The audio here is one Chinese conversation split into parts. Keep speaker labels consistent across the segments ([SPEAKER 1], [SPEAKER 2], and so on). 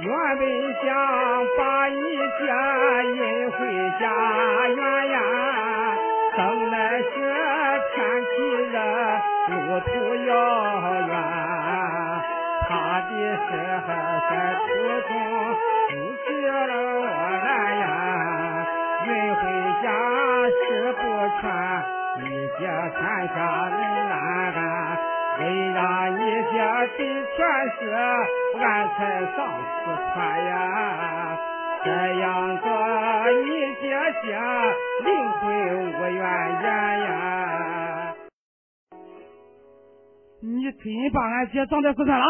[SPEAKER 1] 原本想把你家引回家园呀，等来是天气热，路途遥远，怕的是在途中失去了我来呀，运回家吃不全，一些天下人难安。为让你家的全是俺才上四川呀，这样做你姐姐灵魂无怨言呀。
[SPEAKER 2] 你真把俺姐葬在四川了？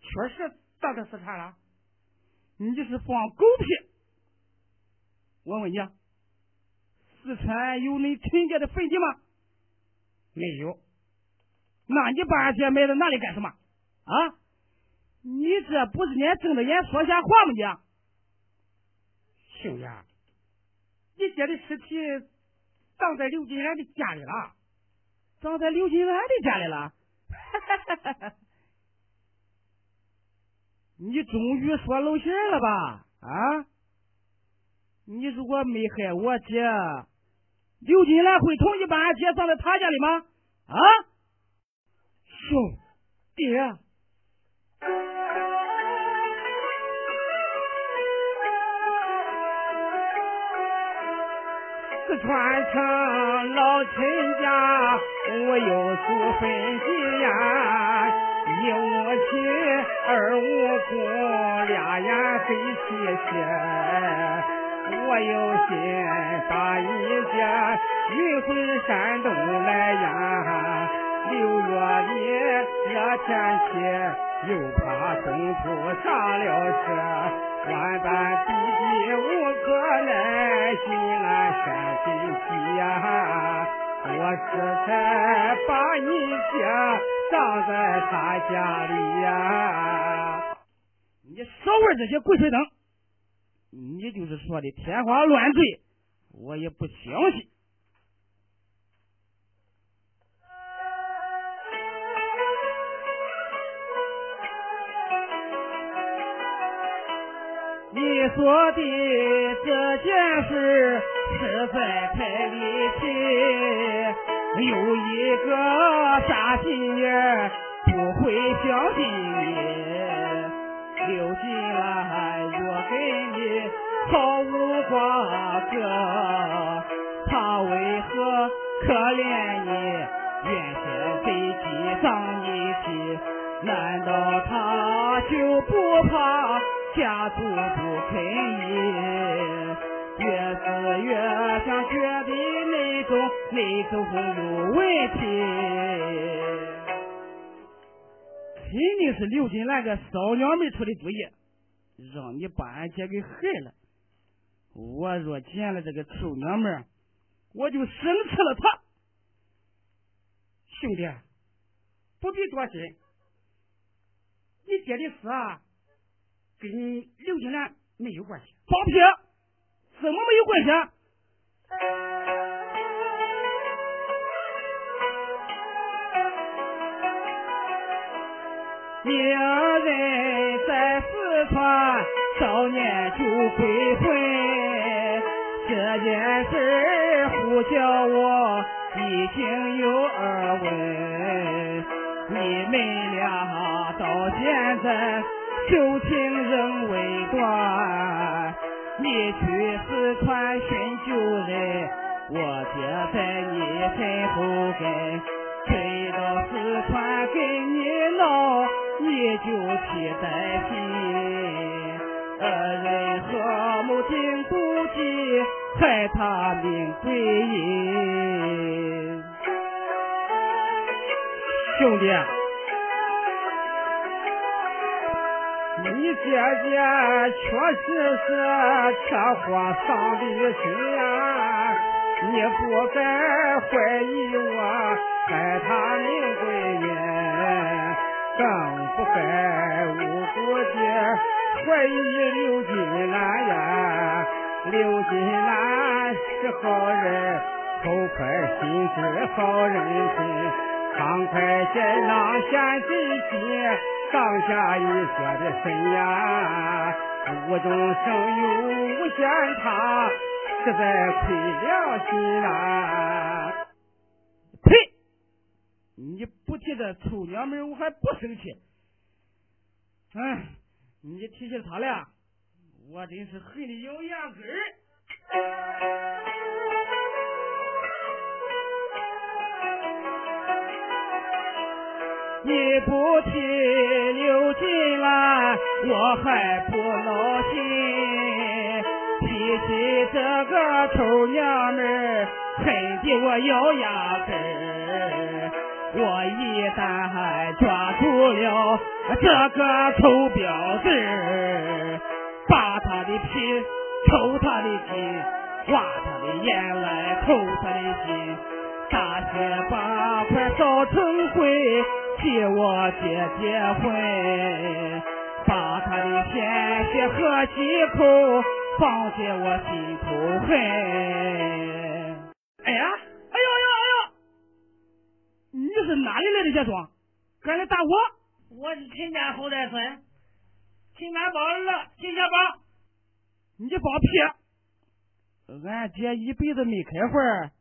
[SPEAKER 1] 确实葬在四川了。
[SPEAKER 2] 你是放狗屁！我问你，四川有你亲家的坟地吗？
[SPEAKER 1] 没有。
[SPEAKER 2] 那你把俺姐埋在哪里干什么？啊？你这不是连睁着眼说瞎话吗？你，
[SPEAKER 1] 秀莲，你姐的尸体葬在刘金兰的家里了，
[SPEAKER 2] 葬在刘金兰的家里了。你终于说露馅了吧？啊？你如果没害我姐，刘金兰会同意把俺姐葬在他家里吗？啊？
[SPEAKER 1] 兄弟，四川城老陈家，我有祖坟地呀，一无亲二无公，俩眼黑漆漆，我有心把你家运回山东来呀。六月里热天气，又怕中途上了车，万般逼急无可奈，心难山真急呀！我这才把你家葬在他家里呀！
[SPEAKER 2] 你少玩这些鬼吹灯，你就是说的天花乱坠，我也不相信。
[SPEAKER 1] 你说的这件事实在太离奇，有一个傻心眼不会相信你。刘金兰若跟你毫无瓜葛，他为何可怜你？原先飞机葬你去，难道他就不怕？家族不肯依，越是越想觉得那种那种有问题，
[SPEAKER 2] 肯定是刘金兰个骚娘们出的主意，让你把俺姐给害了。我若见了这个臭娘们，我就生吃了她。
[SPEAKER 1] 兄弟，不必多心，你姐的死啊！跟刘金兰没有关系，
[SPEAKER 2] 放屁！怎么没有关系？
[SPEAKER 1] 一人在四川少年就鬼魂，这件事呼叫我已经有耳闻，你们俩到现在。旧你去四川寻旧人，我爹在你身后跟，追到四川跟你闹，你就气在心，二人和睦定不计，害他命归阴，兄弟。姐姐确实是车祸丧的心呀，你不该怀疑我害她命归阴，更不该无辜的怀疑刘金兰呀。刘金兰是好人，口快心直好人品，
[SPEAKER 2] 慷慨解囊献真心，上下一说的深呀。无中生有无限差，实在亏良心啊！
[SPEAKER 1] 呸！你不提这臭娘们，我还不生气。哎，你提起他来，我真是恨的咬牙根儿。你不提刘金兰，我还不闹心。提起这个臭娘们，恨得我咬牙根儿。我一旦抓住了这个臭婊子，扒他的皮，抽他的筋，挖他的眼来，偷他的心，大卸八块烧成灰。替我姐结婚，把她的鲜血喝几口，放在我心头恨。哎呀，哎呦呦哎呦！你是哪里来的小庄？敢来打我？
[SPEAKER 3] 我是秦家后代孙，秦家宝儿，秦家宝。
[SPEAKER 1] 你放屁！俺姐一辈子没开荤，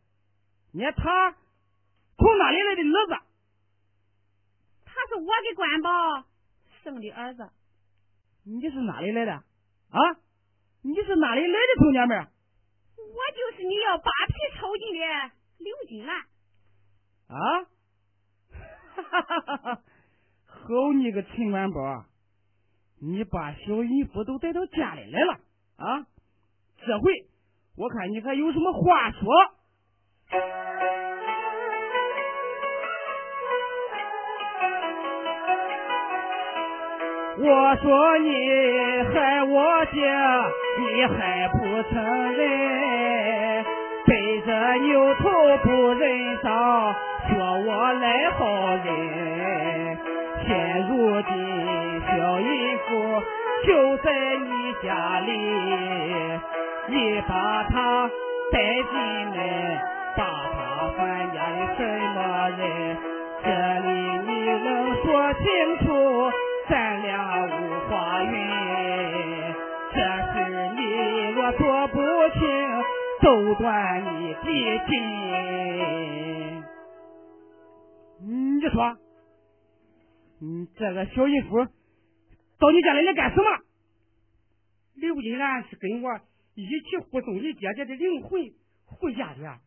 [SPEAKER 1] 你他从哪里来的儿子？
[SPEAKER 4] 我给管吧生的儿子。
[SPEAKER 1] 你是哪里来的？啊？你是哪里来的臭娘们？
[SPEAKER 4] 我就是你要扒皮抽筋的刘金兰。
[SPEAKER 1] 啊？哈哈哈哈哈！好你个陈元宝，你把小姨夫都带到家里来了啊？这回我看你还有什么话说？我说你害我姐，你还不承认？背着牛头不认账，说我赖好人。现如今小淫妇就在你家里，你把她带进来，把她还家的什么人？这里你能说清楚？不断你的筋。你说，你这个小淫妇到你家里来干什么？
[SPEAKER 3] 刘金兰是跟我一起护送你姐姐的灵魂回家的，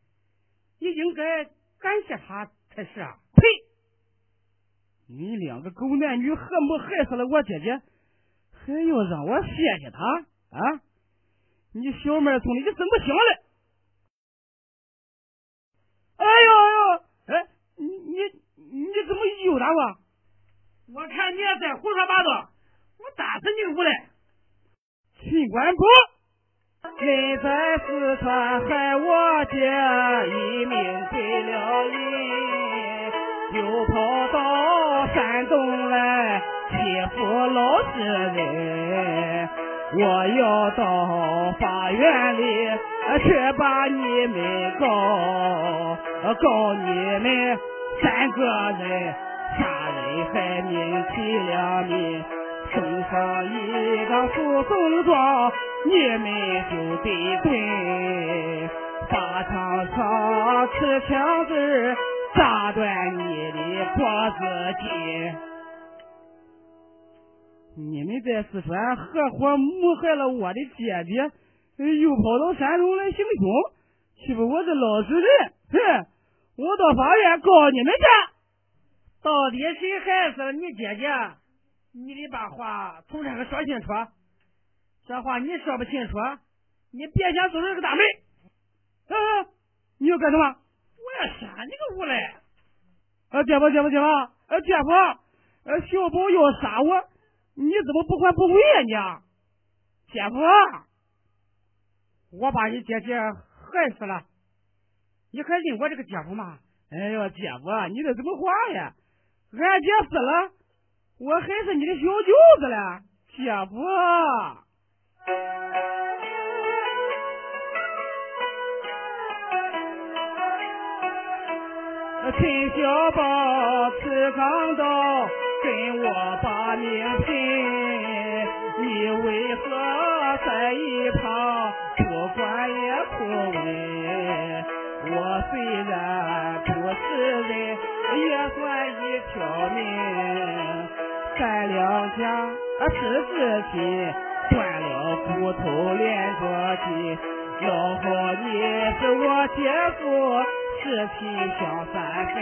[SPEAKER 3] 你应该感谢她才是啊！
[SPEAKER 1] 呸！你两个狗男女，何不害死了我姐姐，还要让我谢谢他啊？你小妹从，你怎么想的？哎呦哎呦，哎，你你你怎我？
[SPEAKER 3] 我看你也在胡说八道，我打死你无赖！
[SPEAKER 1] 秦官宝，你在四川害我姐一命归了你，又跑到。山东来欺负老实人，我要到法院里去把你们告，告你们三个人杀人害命提两命，送上一个诉讼状，你们就得滚，法场上持枪子。炸断你的脖子筋！你们在四川合伙谋害了我的姐姐，又跑到山东来行凶，欺负我这老实人！哼！我到法院告你们去！
[SPEAKER 3] 到底谁害死了你姐姐？你得把话从这个说清楚。这话你说不清楚，你别想走出这个大门！
[SPEAKER 1] 嗯，你要干什么？
[SPEAKER 3] 我要杀你个无赖！
[SPEAKER 1] 啊，姐夫，姐夫，姐夫，呃，姐夫，呃，小宝要杀我，你怎么不还不回呀？你，姐夫，
[SPEAKER 3] 我把你姐姐害死了，你还认我这个姐夫吗？
[SPEAKER 1] 哎呦，姐夫，你这怎么话呀？俺姐死了，我还是你的小舅子了，姐夫。陈小宝吃钢刀，跟我把命拼，你为何在一旁不管也不问？我虽然不是人，也算一小命。咱两家是自己，断了骨头连着筋。老好你是我姐夫，是亲相三分。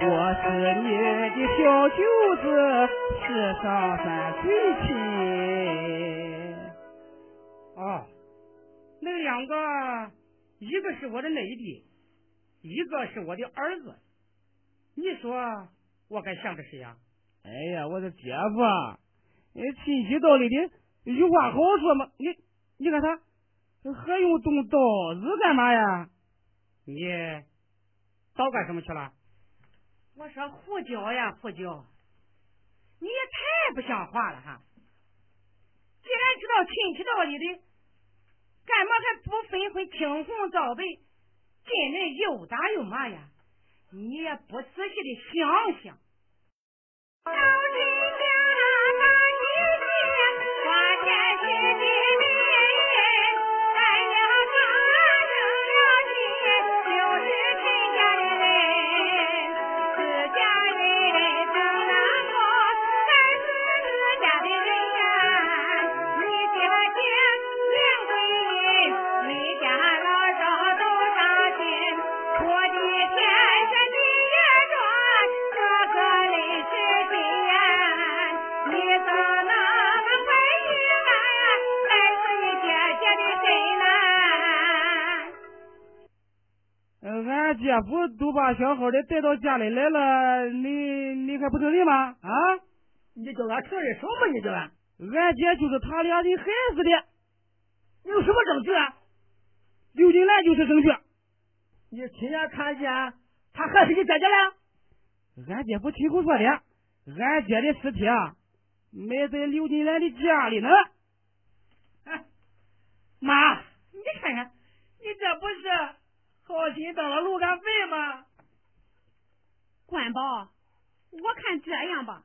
[SPEAKER 1] 我是你的小舅子，是上山最亲。
[SPEAKER 3] 哦，那两个，一个是我的内弟，一个是我的儿子。你说我该向着谁呀？
[SPEAKER 1] 哎呀，我的姐夫，哎，亲戚道里的有话好说嘛。你你看他还用动刀子干嘛呀？
[SPEAKER 3] 你刀干什么去了？
[SPEAKER 4] 我说胡椒呀胡椒，你也太不像话了哈！既然知道亲戚道理的，干嘛还不分分青红皂白，进来又打又骂呀？你也不仔细的想想。
[SPEAKER 1] 姐夫都把小好的带到家里来了，你你还不承认吗？啊？
[SPEAKER 3] 你叫俺承认什么？你叫俺？
[SPEAKER 1] 俺姐就是他俩的孩子的。
[SPEAKER 3] 你有什么证据啊？
[SPEAKER 1] 刘金兰就是证据。
[SPEAKER 3] 你亲眼看见他害死你姐姐了？
[SPEAKER 1] 俺姐夫亲口说的。俺姐的尸体啊，埋在刘金兰的家里呢。
[SPEAKER 3] 哎，妈，你看看，你这不是？好心当了路杆粪吗？
[SPEAKER 4] 管保，我看这样吧。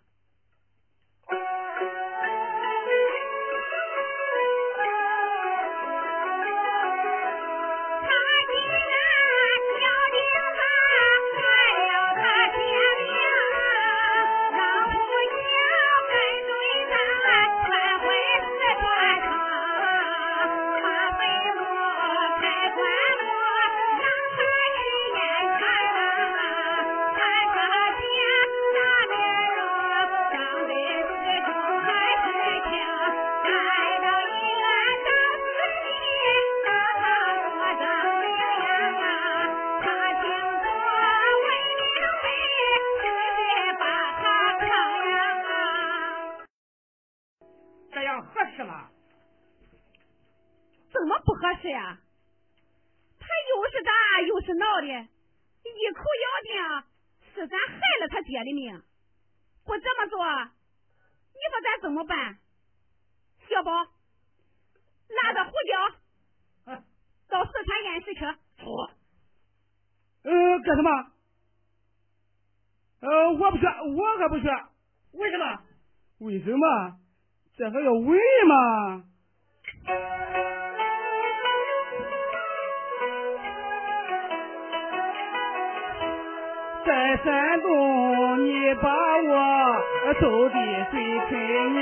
[SPEAKER 1] 我走的最亲密；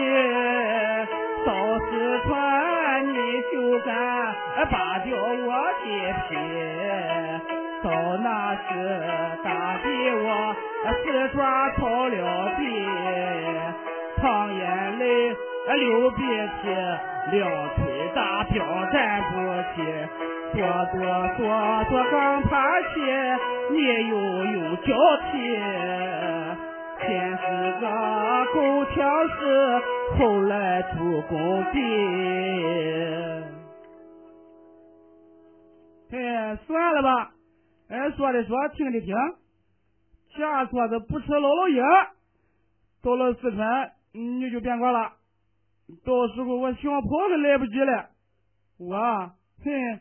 [SPEAKER 1] 到四川，你就敢拔掉我的皮。到那时，打的我四爪跑了地。淌眼泪，流鼻涕，两腿打标站不起，哆哆嗦嗦刚爬起，你又有脚踢，先是个狗抢事，后来主公逼。哎，算了吧，哎，说的说，听的听，假说是不吃姥姥爷，到了四川。你就别管了，到时候我想跑都来不及了。我，哼，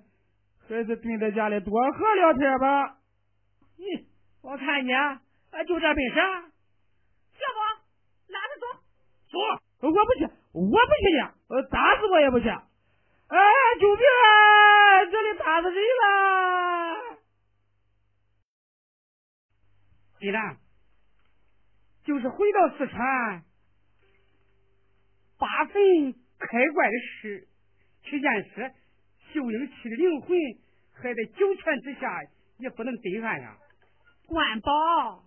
[SPEAKER 1] 还是蹲在家里多喝两天吧。
[SPEAKER 3] 你我看你啊，就这本事，
[SPEAKER 4] 走？
[SPEAKER 1] 我不去，我不去的，打死我也不去。哎，救命啊！这里打死人了！
[SPEAKER 2] 既然就是回到四川，八坟开棺的事，去验尸，秀英妻的灵魂还在九泉之下，也不能对岸呀。
[SPEAKER 4] 官宝。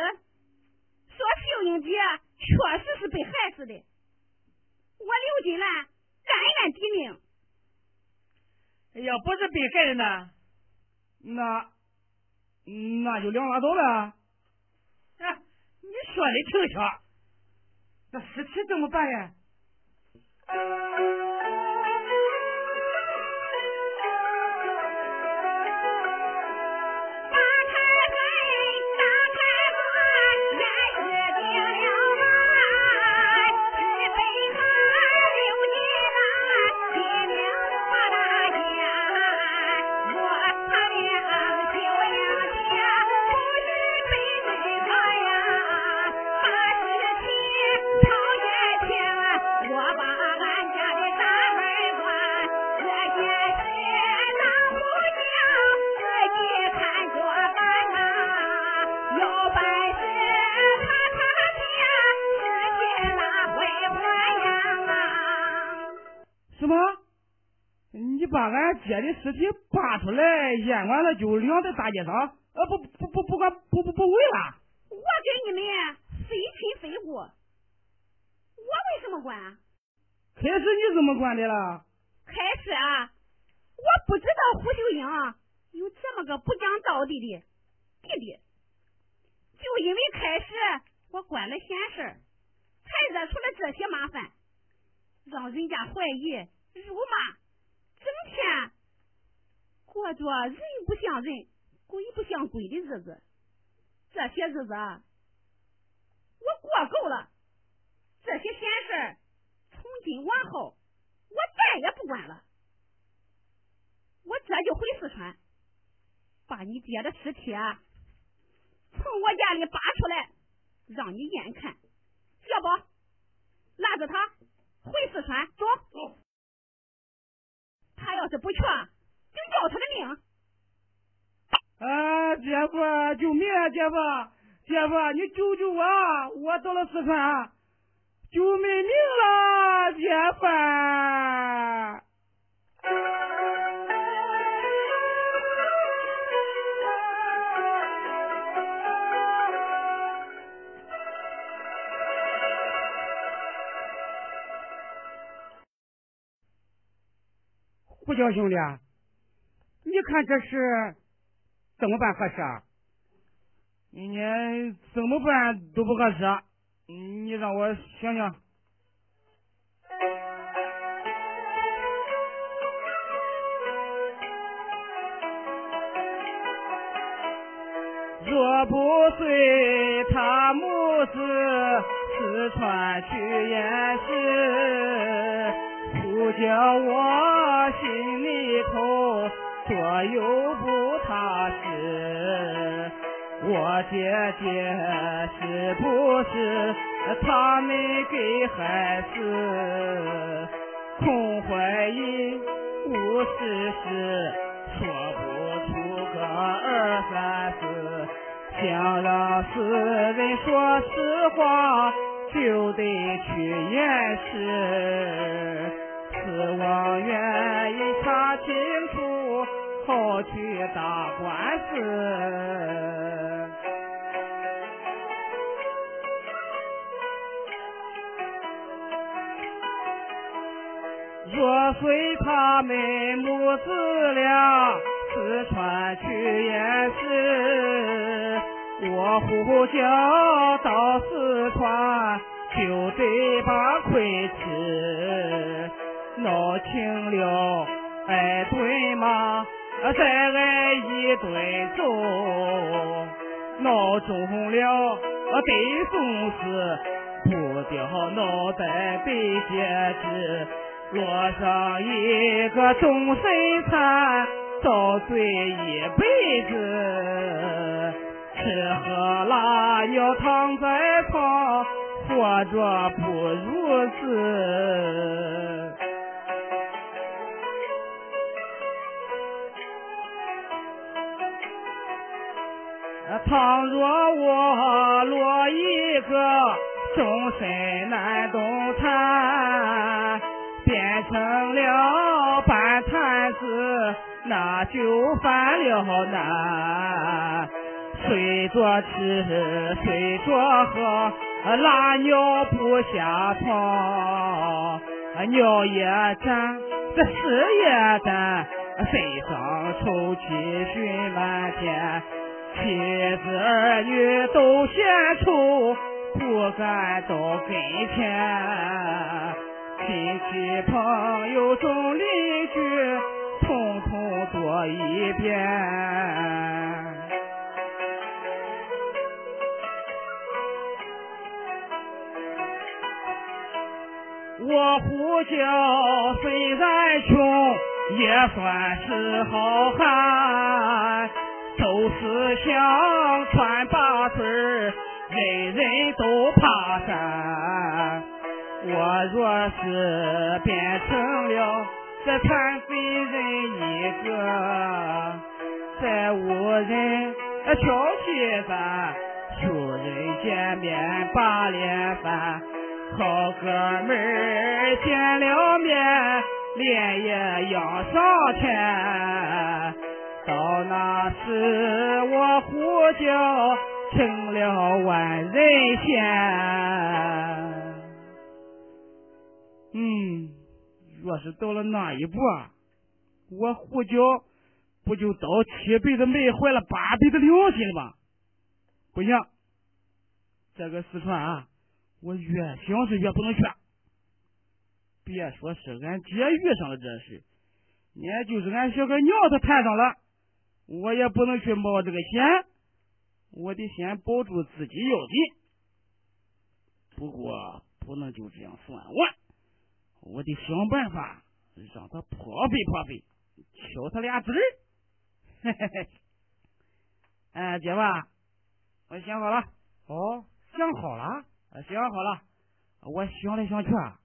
[SPEAKER 4] 说秀英姐确实是被害死的，我刘金兰甘愿抵命。
[SPEAKER 3] 要不是被害的呢？
[SPEAKER 1] 那那就两拉倒了。
[SPEAKER 3] 啊，你说的挺巧。
[SPEAKER 2] 那尸体怎么办呀？
[SPEAKER 1] 尸体扒出来，验完了就晾在大街上，呃，不不不不管不不不喂了。
[SPEAKER 4] 我跟你们非亲非故，我为什么管？
[SPEAKER 1] 开始你怎么管的了？
[SPEAKER 4] 开始啊，我不知道胡秀英有这么个不讲道理的弟弟，就因为开始我管了闲事才惹出了这些麻烦，让人家怀疑、辱骂。整天过着人不像人、鬼不像鬼的日子，这些日子我过够了。这些闲事从今往后我再也不管了。我这就回四川，把你爹的尸体从我家里扒出来，让你眼看。要不拉着他回四川走。
[SPEAKER 1] 走。
[SPEAKER 4] 他要是不去，就要他的命！
[SPEAKER 1] 啊，姐夫，救命啊！姐夫，姐夫，你救救我！我到了四川，救没命了，姐夫！
[SPEAKER 2] 胡叫兄弟，看这事怎么办合适啊？
[SPEAKER 1] 你怎么办都不合适，你让我想想。若不随他母子四川去验尸，不叫我心里头左右不踏实。我姐姐是不是他们给害死？空怀疑无事实，说不出个二三四。想让死人说实话，就得去验尸。是我愿意查清楚，好去打官司。若随他们母子俩四川去验尸，我呼叫到四川就得把亏吃，闹清了哎，对吗，再挨一顿揍，闹中了得送死，不掉脑袋被截肢。落上一个终身残，遭罪一辈子，吃喝拉尿躺在床，活着不如死。倘若我落一个终身难动弹。变成了半坛子，那就犯了难。睡着吃，睡着喝，拉尿不下床，尿也沾，这屎也沾，身上臭气熏满天，妻子儿女都嫌臭，不敢到跟前。亲戚朋友众邻居，统统做一遍。我呼叫虽然穷，也算是好汉。都是想穿八岁，人人都怕山。我若是变成了这残废人一个，再无人挑起咱，旧人见面把脸翻，好哥们见了面脸也要上天。到那时我呼叫成了万人仙。嗯，若是到了那一步，我胡椒不就倒七辈子霉，坏了八辈子良心了吗？不行，这个四川啊，我越想是越不能去。别说是俺姐遇上了这事，也就是俺小哥娘她摊上了，我也不能去冒这个险。我得先保住自己要紧。不过不能就这样算完。我得想办法让他破费破费，敲他俩嘴儿。嘿嘿嘿，哎，姐夫，我想好了。
[SPEAKER 2] 哦，想好了？
[SPEAKER 1] 想好了。我想来想去啊，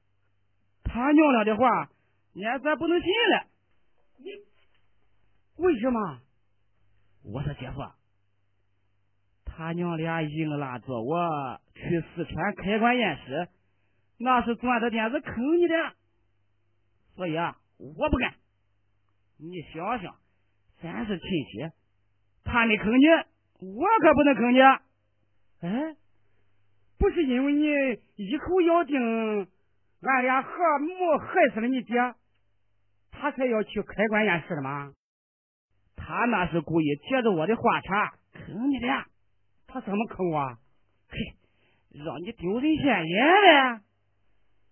[SPEAKER 1] 他娘俩的话，你咱不能信了。
[SPEAKER 2] 你为什么？
[SPEAKER 1] 我说姐夫，他娘俩硬拉着我去四川开棺验尸。那是钻着点子坑你的，所以啊，我不干。你想想，咱是亲戚，他没坑你，我可不能坑你。
[SPEAKER 2] 哎，不是因为你一口咬定俺俩和睦害死了你姐，他才要去开棺验尸的吗？
[SPEAKER 1] 他那是故意接着我的话茬坑你的。
[SPEAKER 2] 他怎么坑我？
[SPEAKER 1] 嘿，让你丢人现眼了。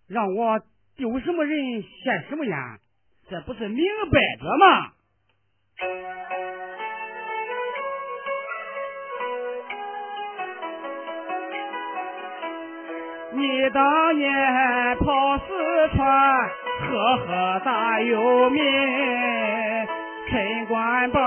[SPEAKER 2] 让我丢什么人现什么眼，
[SPEAKER 1] 这不是明摆着吗？你当年跑四川，赫赫大有名，陈官宝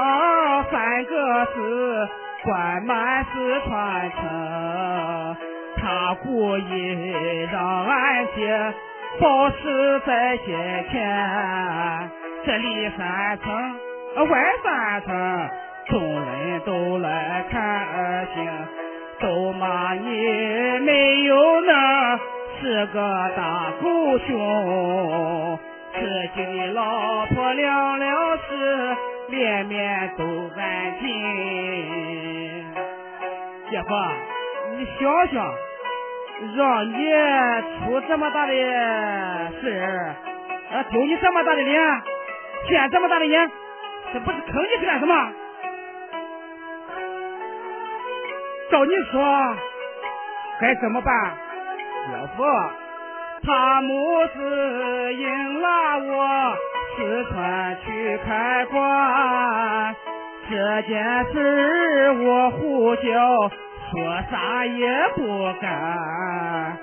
[SPEAKER 1] 三个字，灌满四川城。他故意让俺姐保持在心田，这里三层外三层，众人都来看儿行，都骂你没有能，是个大狗熊。自己的老婆凉了事，连面都安静。姐夫，你想想，让你出这么大的事儿，啊，丢你这么大的脸，见这么大的眼，这不是坑你是干什么？照你说，该怎么办？
[SPEAKER 2] 姐夫，
[SPEAKER 1] 他母子硬拉我四川去开馆，这件事我胡椒说啥也不干。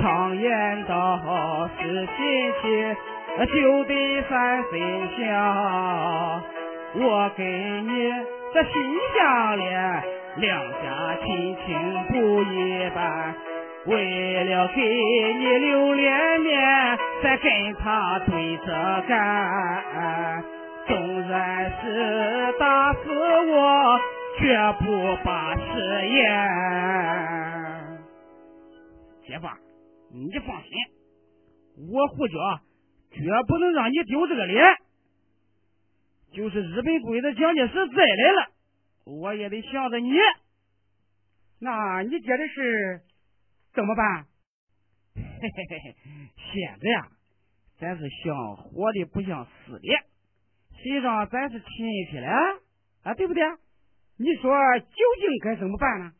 [SPEAKER 1] 常言道是亲戚就得三分香，我给你这心相连，两家亲情不一般。为了给你留脸面，再跟他对着干。纵然是打死我，绝不把食言。姐夫，你放心，我胡椒绝不能让你丢这个脸。就是日本鬼子蒋介石再来了，我也得向着你。
[SPEAKER 2] 那你接的是？怎么办？
[SPEAKER 1] 嘿嘿嘿嘿，现在啊，咱是像活的不像死的，谁让咱是亲戚了啊？对不对？
[SPEAKER 2] 你说究竟该怎么办呢？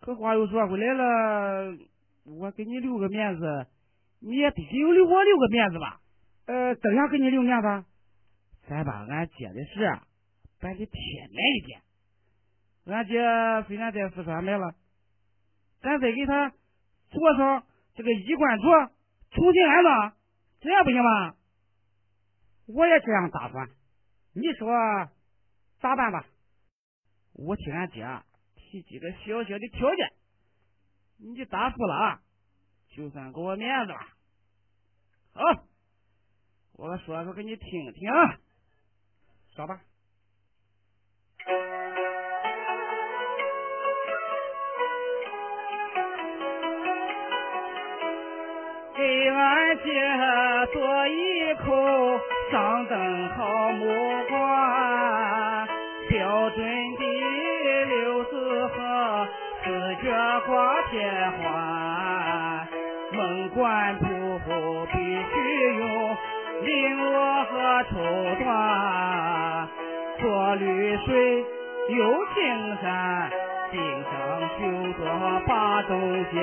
[SPEAKER 1] 可话又说回来了，我给你留个面子，你也得给我留我留个面子吧？
[SPEAKER 2] 呃，怎样给你留面子？
[SPEAKER 1] 咱把俺姐的事办的天难一点。俺姐虽然在四川来了。咱再给他做上这个衣冠冢，重新安葬，这样不行吗？
[SPEAKER 2] 我也这样打算，你说咋办吧？
[SPEAKER 1] 我替俺姐提几个小小的条件，你答复了，就算给我面子了。好，我说说给你听听，
[SPEAKER 2] 说吧。
[SPEAKER 1] 给俺姐做一口上等好木瓜，标准的六字和四角挂铁花，门关铺必须用绫罗和绸缎，过滤水有青山，顶上绣着八中节。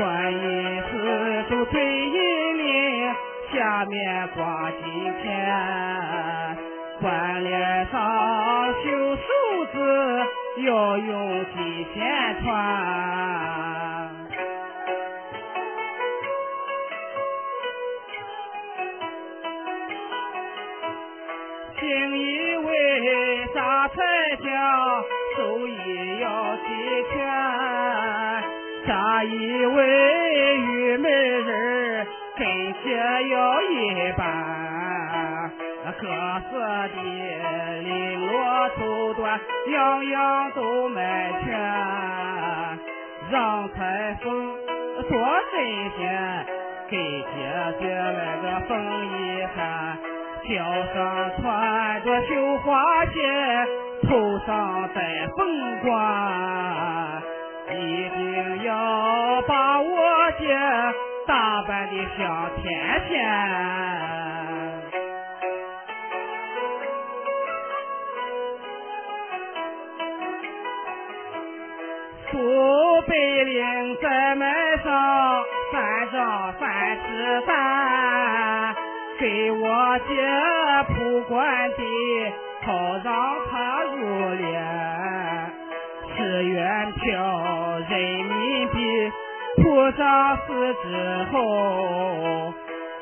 [SPEAKER 1] 观音四手推银铃，下面挂金钱，关联上绣数字，要用金线穿。一位玉美人跟前要一般，各色的绫罗绸缎样样都买全，让裁缝做针线，给姐姐来个风衣衫，脚上穿着绣花鞋，头上戴凤冠。要把我姐打扮的像天仙。苏北岭再买上三张三尺三，给我姐铺官地，好让她入殓。十元票人民币铺上四之后，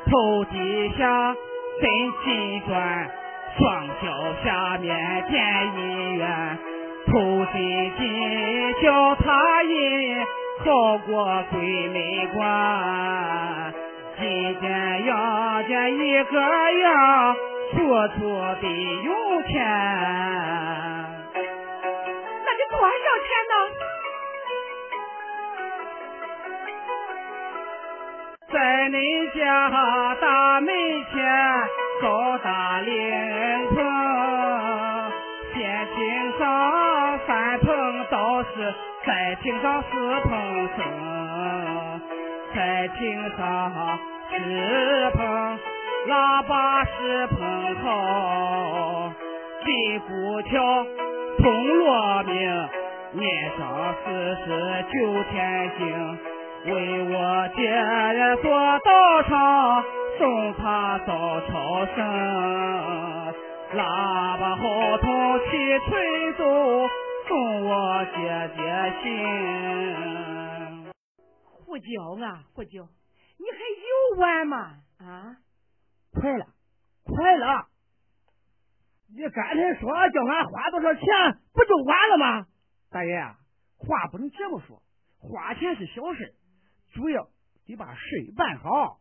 [SPEAKER 1] 头底下真金砖，双脚下面建姻缘，头金金脚踏印，好过鬼门关。金见阳见一个样，处处得用钱。
[SPEAKER 4] 多少钱呢？
[SPEAKER 1] 在你家大门前高大灵棚，先请上三棚道士，再请上四棚僧，再请上十棚喇叭十棚号，金鼓条铜锣鸣，念上四十九天经。为我爹做道场，送他早朝生。喇叭号筒齐吹奏，送我姐姐信。
[SPEAKER 5] 胡椒啊，胡椒，你还有完吗？啊，
[SPEAKER 2] 快了，快了！你刚才说叫俺花多少钱，不就完了吗？大爷，话不能这么说，花钱是小事。主要得把事办好。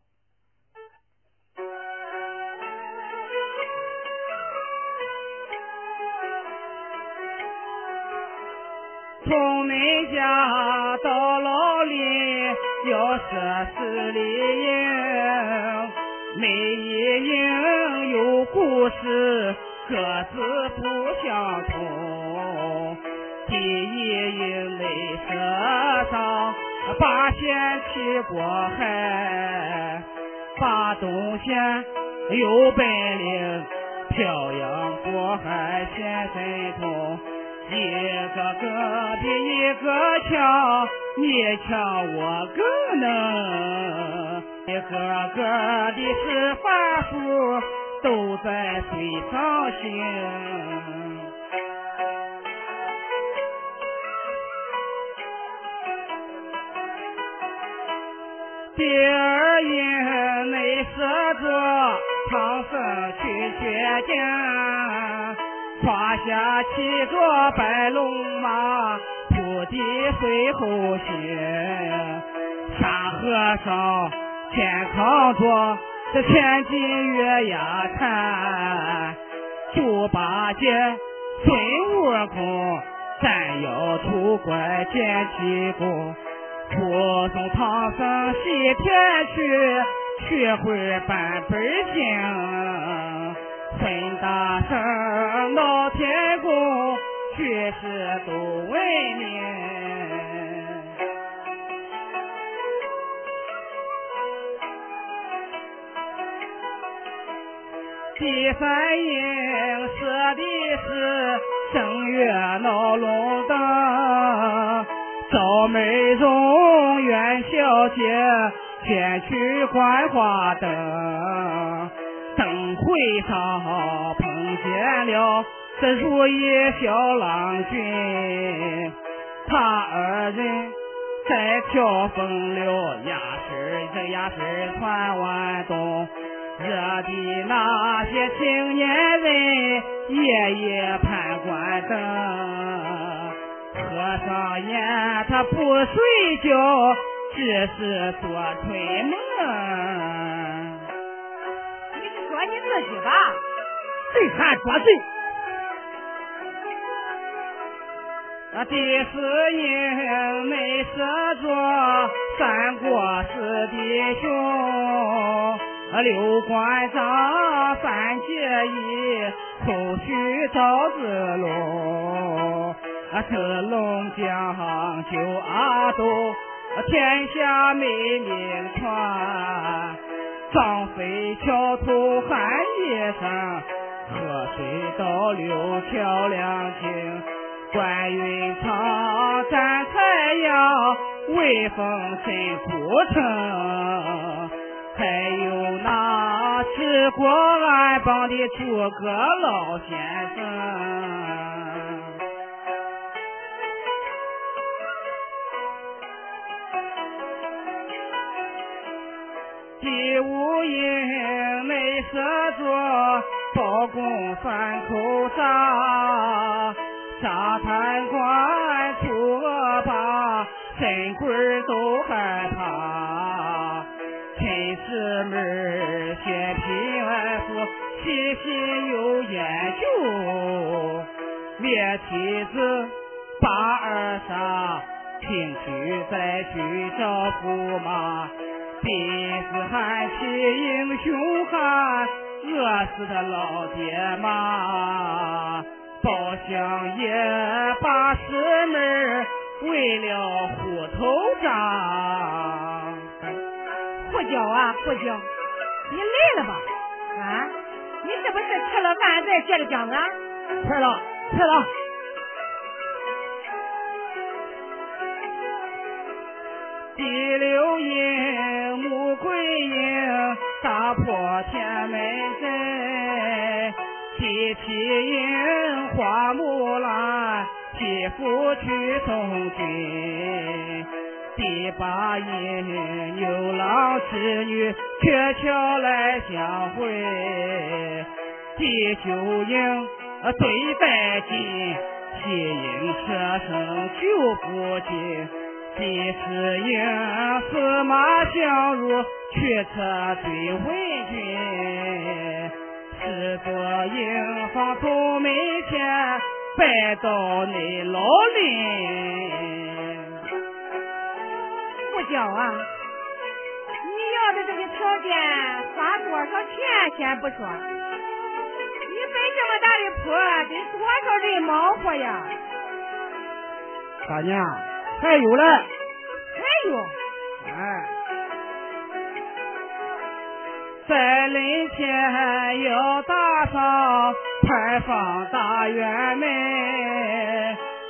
[SPEAKER 1] 从恁家到老林要设十里营，每一营有故事，各自不相同。第一营内设上。八仙骑过海，八东仙有本领，漂洋过海显神通，一个个比一个强，你强我更能，一个个的是法术都在水上行。第二营内设着唐僧去取经，胯下骑着白龙马，菩提随后行。沙和尚肩扛着这千斤月牙铲，猪八戒、孙悟空斩妖除怪剑气功。护送唐僧西天去，学会半本经。孙大圣闹天宫，举世都为名。第三营设的是正月闹龙灯。赵美容元小姐先去观花灯，灯会上碰见了这如意小郎君，他二人在跳风流，压身这压身传完东，惹的那些青年人夜夜盼观灯。和尚言他不睡觉，只是做春梦。
[SPEAKER 5] 你是说你自己吧？
[SPEAKER 2] 谁还说谁？
[SPEAKER 1] 那第四年没射着三国四弟兄，六关张三结义，后续赵子龙。啊，赤龙江救阿斗，天下美名传。张飞桥头喊一声，河水倒流漂亮景。关云长战太阳，威风震古城。还有那治国安邦的诸葛老先生。第五营内设着包公三口杀，沙滩关出恶霸，神鬼都害怕。陈师妹先平安福，细心有研究，灭妻子把儿杀，平去再去找驸马。必是喊起英雄汉，饿死的老爹妈，包相爷把师门为了虎头账。
[SPEAKER 4] 胡椒啊胡椒，你累了吧？啊，你是不是吃了饭再接着讲啊？
[SPEAKER 3] 快了，快了。
[SPEAKER 1] 第六营天门阵，第七营花木兰替父去送军，第八营牛郎织女鹊桥来相会，第九营对白金，七营车声救不尽。第十营司马相如驱车追回军，十座营房从门前拜到你老林。
[SPEAKER 4] 不叫啊！你要的这个条件花多少钱先不说，你摆这么大的铺，得多少人忙活呀？
[SPEAKER 3] 大娘。还有嘞，
[SPEAKER 4] 还有，
[SPEAKER 1] 在林前要打上牌坊大院门，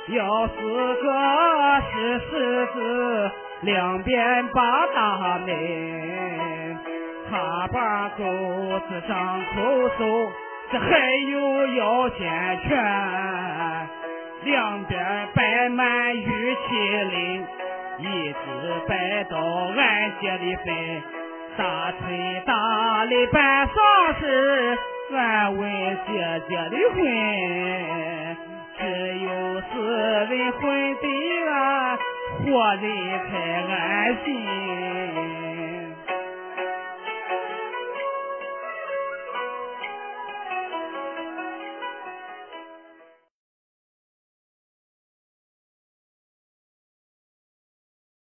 [SPEAKER 1] 要四个石狮子两边把大门，他把钩子上口手，这还有腰间圈。两边摆满玉麒麟，一直摆到俺家的坟。大锤大的办丧事，俺问姐姐的婚。只有死人混得安，活人才安心。